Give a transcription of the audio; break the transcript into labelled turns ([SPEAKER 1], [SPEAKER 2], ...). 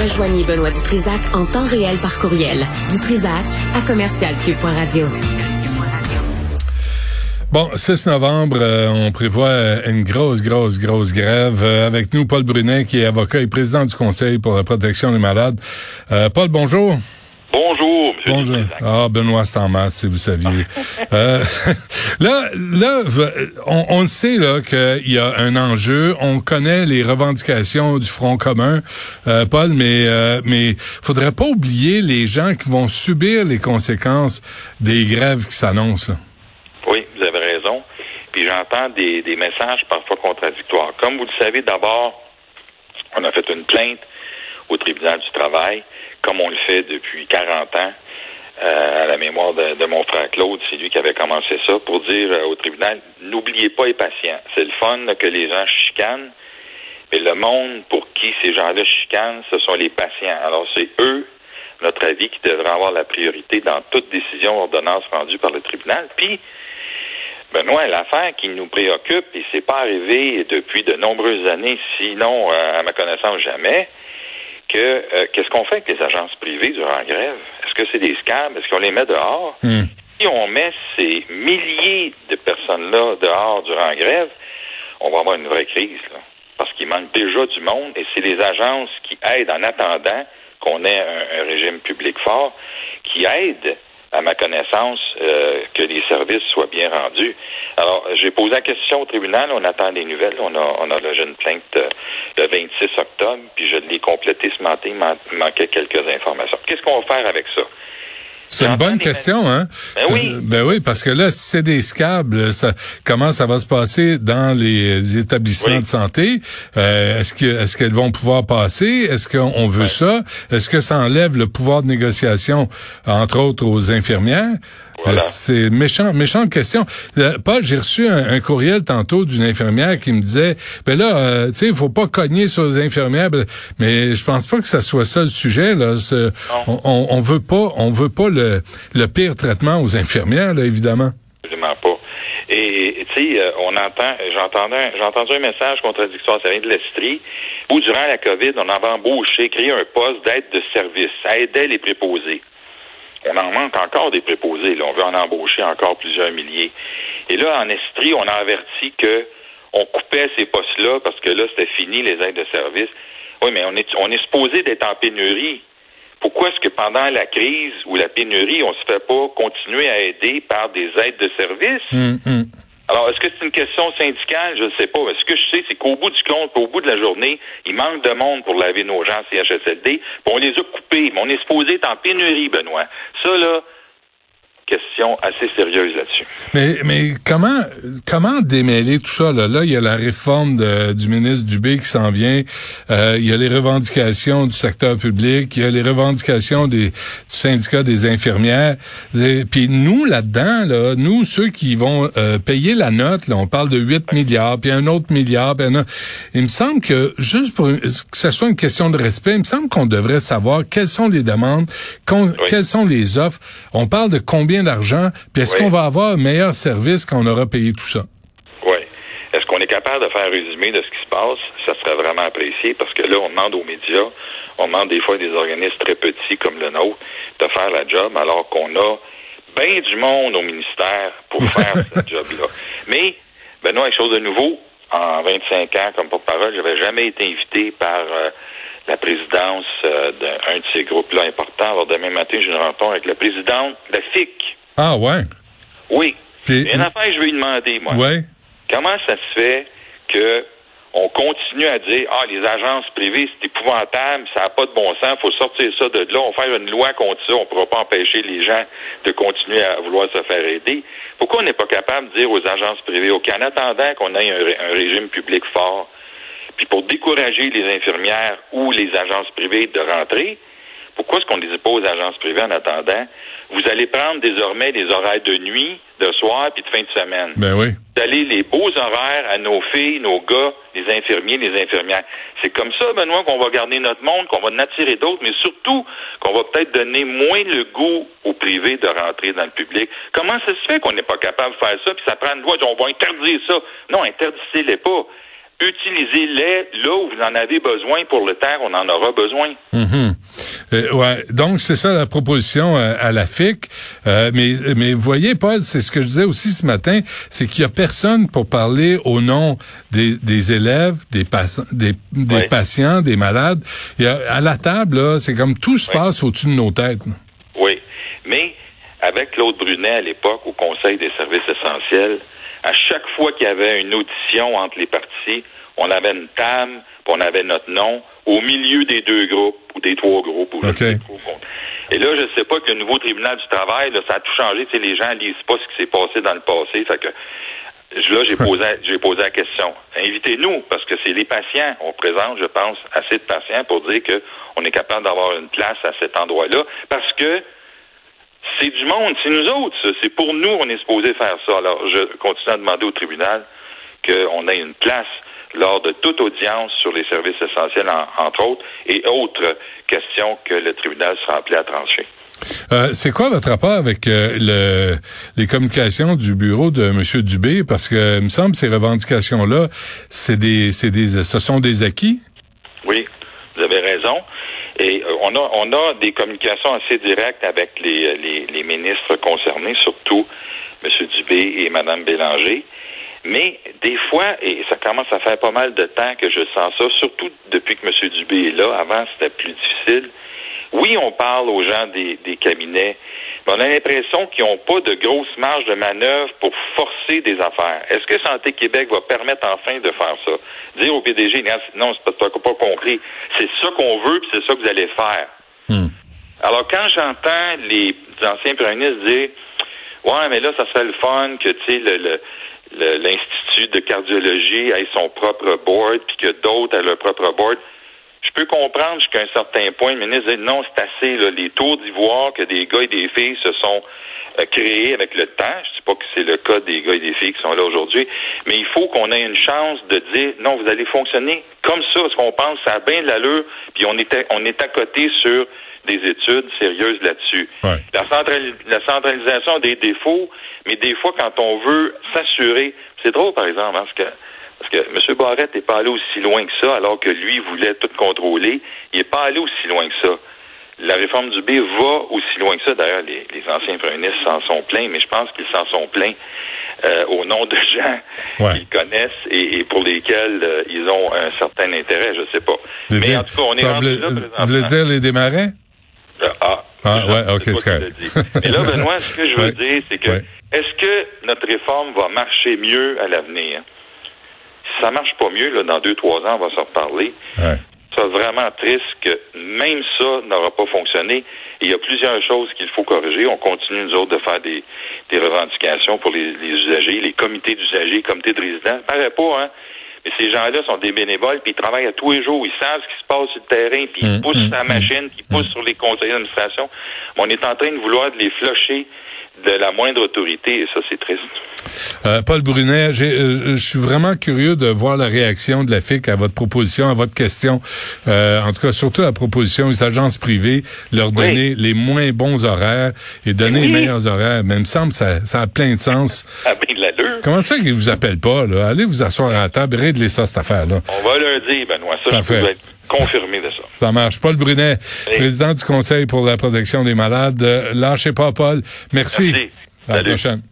[SPEAKER 1] Rejoignez Benoît Dutrisac en temps réel par courriel. Dutrisac à commercialcube.radio.
[SPEAKER 2] Bon, 6 novembre, euh, on prévoit une grosse, grosse, grosse grève. Euh, avec nous, Paul Brunet, qui est avocat et président du Conseil pour la protection des malades. Euh, Paul, bonjour.
[SPEAKER 3] Bonjour,
[SPEAKER 2] monsieur Bonjour. Ah, Benoît, masse, si vous saviez. euh, là, là, on, on sait là qu'il y a un enjeu. On connaît les revendications du Front commun, euh, Paul, mais euh, mais faudrait pas oublier les gens qui vont subir les conséquences des grèves qui s'annoncent.
[SPEAKER 3] Oui, vous avez raison. Puis j'entends des, des messages parfois contradictoires. Comme vous le savez, d'abord, on a fait une plainte au tribunal du travail comme on le fait depuis 40 ans, euh, à la mémoire de, mon frère Claude, c'est lui qui avait commencé ça, pour dire euh, au tribunal, n'oubliez pas les patients. C'est le fun que les gens chicanent, mais le monde pour qui ces gens-là chicanent, ce sont les patients. Alors c'est eux, notre avis, qui devraient avoir la priorité dans toute décision ordonnance rendue par le tribunal. Puis, Benoît, l'affaire qui nous préoccupe, et c'est pas arrivé depuis de nombreuses années, sinon, euh, à ma connaissance, jamais, que euh, qu'est-ce qu'on fait avec les agences privées durant la grève? Est-ce que c'est des scams? Est-ce qu'on les met dehors? Hmm. Si on met ces milliers de personnes-là dehors durant la grève, on va avoir une vraie crise, parce qu'il manque déjà du monde et c'est les agences qui aident en attendant qu'on ait un, régime public fort, qui aident à ma connaissance, euh, que les services soient bien rendus. Alors, j'ai posé la question au tribunal, on attend des nouvelles, on a, on a la jeune plainte euh, le 26 octobre, puis je l'ai complété ce matin, il manquait quelques informations. Qu'est-ce qu'on va faire avec ça?
[SPEAKER 2] C'est une bonne question, hein?
[SPEAKER 3] Ben oui.
[SPEAKER 2] Ben oui, parce que là, si c'est des scables, ça, comment ça va se passer dans les établissements de santé? Euh, est-ce que est-ce qu'elles vont pouvoir passer? Est-ce qu'on veut ça? Est-ce que ça enlève le pouvoir de négociation, entre autres, aux infirmières? C'est méchant, méchante question. Euh, Paul, j'ai reçu un, courriel tantôt d'une infirmière qui me disait, ben là, euh, tu sais, il faut pas cogner sur les infirmières, ben, mais je pense pas que ça soit ça le sujet. Là. On, on, on, veut pas, on veut pas le, le pire traitement aux infirmières, là, évidemment.
[SPEAKER 3] Absolument pas. Et tu sais, euh, on entend, j'entendais, j'ai entendu un message contradictoire, ça vient de l'Estrie, où durant la COVID, on avait embauché, créé un poste d'aide de service, ça aidait les préposés on en manque encore des préposés. Là. On veut en embaucher encore plusieurs milliers. Et là, en Estrie, on a averti que on coupait ces postes-là parce que là, c'était fini les aides de service. Oui, mais on est, on est supposé d'être en pénurie. Pourquoi est-ce que pendant la crise ou la pénurie, on ne se fait pas continuer à aider par des aides de service?
[SPEAKER 2] Hum, hum.
[SPEAKER 3] Alors, est-ce que c'est une question syndicale? Je ne sais pas. Ce que je sais, c'est qu'au bout du compte, au bout de la journée, il manque de monde pour laver nos gens CHSLD, puis on les a coupés, mais on est supposé être en pénurie, Benoît. Ça, là, question assez sérieuse là-dessus.
[SPEAKER 2] Mais, mais comment, comment démêler tout ça? Là, là il y a la réforme du ministre Dubé qui s'en vient. Euh, il y a les revendications du secteur public. Il y a les revendications des, du syndicat des infirmières. puis nous, là-dedans, là, nous, ceux qui vont euh, payer la note, là, on parle de 8 milliards, puis un autre milliard. Puis il me semble que, juste pour que ce soit une question de respect, il me semble qu'on devrait savoir quelles sont les demandes, quelles sont les offres. On parle de combien d'argent, puis est-ce qu'on va avoir un meilleur service quand on aura payé tout ça?
[SPEAKER 3] Oui. Est-ce qu'on est capable de faire un résumé de ce qui se passe? Ça serait vraiment apprécié parce que là, on demande aux médias, on demande des fois à des organismes très petits comme le nôtre de faire la job alors qu'on a bien du monde au ministère pour faire ce job-là. Mais, Benoît, quelque chose de nouveau, en 25 ans comme porte-parole, j'avais jamais été invité par euh, la présidence euh, d'un de ces groupes-là importants. Alors, demain matin, j'ai une rencontre avec la présidente de la FIC.
[SPEAKER 2] Ah, ouais?
[SPEAKER 3] Oui. Puis, une affaire que je vais lui demander, moi.
[SPEAKER 2] Ouais.
[SPEAKER 3] Comment ça se fait que on continue à dire ah les agences privées c'est épouvantable, ça n'a pas de bon sens, faut sortir ça de là, on va faire une loi contre ça, on ne pourra pas empêcher les gens de continuer à vouloir se faire aider. Pourquoi on n'est pas capable de dire aux agences privées, ok, en attendant qu'on ait un régime public fort, puis pour décourager les infirmières ou les agences privées de rentrer, pourquoi est-ce qu'on ne dit pas aux agences privées en attendant? Vous allez prendre désormais des horaires de nuit, de soir, puis de fin de semaine.
[SPEAKER 2] Ben oui.
[SPEAKER 3] Vous allez les beaux horaires à nos filles, nos gars, les infirmiers, les infirmières. C'est comme ça, Benoît, qu'on va garder notre monde, qu'on va en attirer d'autres, mais surtout qu'on va peut-être donner moins le goût aux privés de rentrer dans le public. Comment ça se fait qu'on n'est pas capable de faire ça, puis ça prend une voix, on va interdire ça? Non, interdisez-les pas utilisez-les là où vous en avez besoin pour le temps on en aura besoin.
[SPEAKER 2] Mhm. Euh, ouais, donc c'est ça la proposition euh, à la FIC. Euh, mais mais voyez, Paul, c'est ce que je disais aussi ce matin, c'est qu'il y a personne pour parler au nom des, des élèves, des, des, des patients, des malades. Et à, la table, c'est comme tout se passe au-dessus de nos têtes.
[SPEAKER 3] Oui, mais avec Claude Brunet à l'époque au Conseil des services essentiels, à chaque fois qu'il y avait une audition entre les partis, on avait une table, puis on avait notre nom au milieu des deux groupes ou des trois groupes. Ou Et là, je ne sais pas que le nouveau tribunal du travail, là, ça a tout changé. Tu les gens lisent pas ce qui s'est passé dans le passé. Fait que là, j'ai posé, j'ai posé la question. Invitez-nous, parce que c'est les patients. On présente, je pense, assez de patients pour dire qu'on est capable d'avoir une place à cet endroit-là, parce que c'est du monde, c'est nous autres. C'est pour nous, on est supposé faire ça. Alors, je continue à demander au tribunal qu'on ait une place lors de toute audience sur les services essentiels, entre autres, et autres questions que le tribunal sera appelé à trancher.
[SPEAKER 2] Euh, c'est quoi votre rapport avec euh, le, les communications du bureau de M. Dubé? Parce que, il me semble, ces revendications-là, c'est des, c'est des, ce sont des acquis?
[SPEAKER 3] Oui, vous avez raison. Et euh, on a, on a des communications assez directes avec les, les, les ministres concernés, surtout M. Dubé et Mme Bélanger. Mais des fois, et ça commence à faire pas mal de temps que je sens ça, surtout depuis que M. Dubé est là. Avant, c'était plus difficile. Oui, on parle aux gens des, des cabinets, mais on a l'impression qu'ils n'ont pas de grosse marge de manœuvre pour forcer des affaires. Est-ce que Santé Québec va permettre enfin de faire ça? Dire au PDG, non, c'est pas, pas compris. C'est ça qu'on veut, puis c'est ça que vous allez faire. Hmm. Alors, quand j'entends les anciens premiers ministres dire, ouais, mais là, ça serait le fun que, tu sais, le l'Institut de cardiologie ait son propre board, puis que d'autres aient leur propre board. Je peux comprendre jusqu'à un certain point. Le ministre dit non, c'est assez. Là, les tours d'ivoire que des gars et des filles se sont euh, créés avec le temps. Je ne dis pas que c'est le cas des gars et des filles qui sont là aujourd'hui, mais il faut qu'on ait une chance de dire non, vous allez fonctionner comme ça, parce qu'on pense ça a bien de l'allure, puis on est on est à côté sur des études sérieuses là-dessus. La, la centralisation a des défauts, mais des fois, quand on veut s'assurer, c'est drôle, par exemple, parce que parce que M. Barrette n'est pas allé aussi loin que ça, alors que lui voulait tout contrôler. Il n'est pas allé aussi loin que ça. La réforme du B va aussi loin que ça. D'ailleurs, les, anciens premiers ministres s'en sont pleins, mais je pense qu'ils s'en sont pleins euh, au nom de gens qu'ils connaissent et, pour lesquels euh, ils ont un certain intérêt, je sais pas.
[SPEAKER 2] mais en tout cas, on est rendu là. Vous voulez dire les démarrés?
[SPEAKER 3] Ah,
[SPEAKER 2] ouais, ok, c'est
[SPEAKER 3] Mais là, Benoît, ce que je veux dire, c'est que est-ce que notre réforme va marcher mieux à l'avenir? Si ça marche pas mieux, là, dans deux, trois ans, on va s'en reparler. Ouais. C'est vraiment triste que même ça n'aura pas fonctionné. il y a plusieurs choses qu'il faut corriger. On continue, nous autres, de faire des, des revendications pour les, les usagers, les comités d'usagers, les comités de résidents. Ça paraît pas, hein? Mais ces gens-là sont des bénévoles, puis ils travaillent à tous les jours. Ils savent ce qui se passe sur le terrain, puis ils mmh, poussent mmh, la mmh. machine, puis ils poussent sur les conseils d'administration. On est en train de vouloir les flusher de la moindre autorité, et ça, c'est triste.
[SPEAKER 2] Euh, Paul Brunet, euh, je suis vraiment curieux de voir la réaction de la FIC à votre proposition, à votre question. Euh, en tout cas, surtout la proposition aux agences privées, leur donner les moins bons horaires et donner les meilleurs horaires. Mais il me semble ça, ça a plein de sens.
[SPEAKER 3] De l'allure.
[SPEAKER 2] Comment ça qu'ils vous appellent pas, là? Allez vous asseoir à la table, régler ça, cette affaire-là.
[SPEAKER 3] On va leur dire, Benoît. Ça, je peux être confirmé de ça.
[SPEAKER 2] Ça marche. Paul Brunet, président du Conseil pour la protection des malades. Lâchez pas, Paul. Merci. Merci. À la prochaine.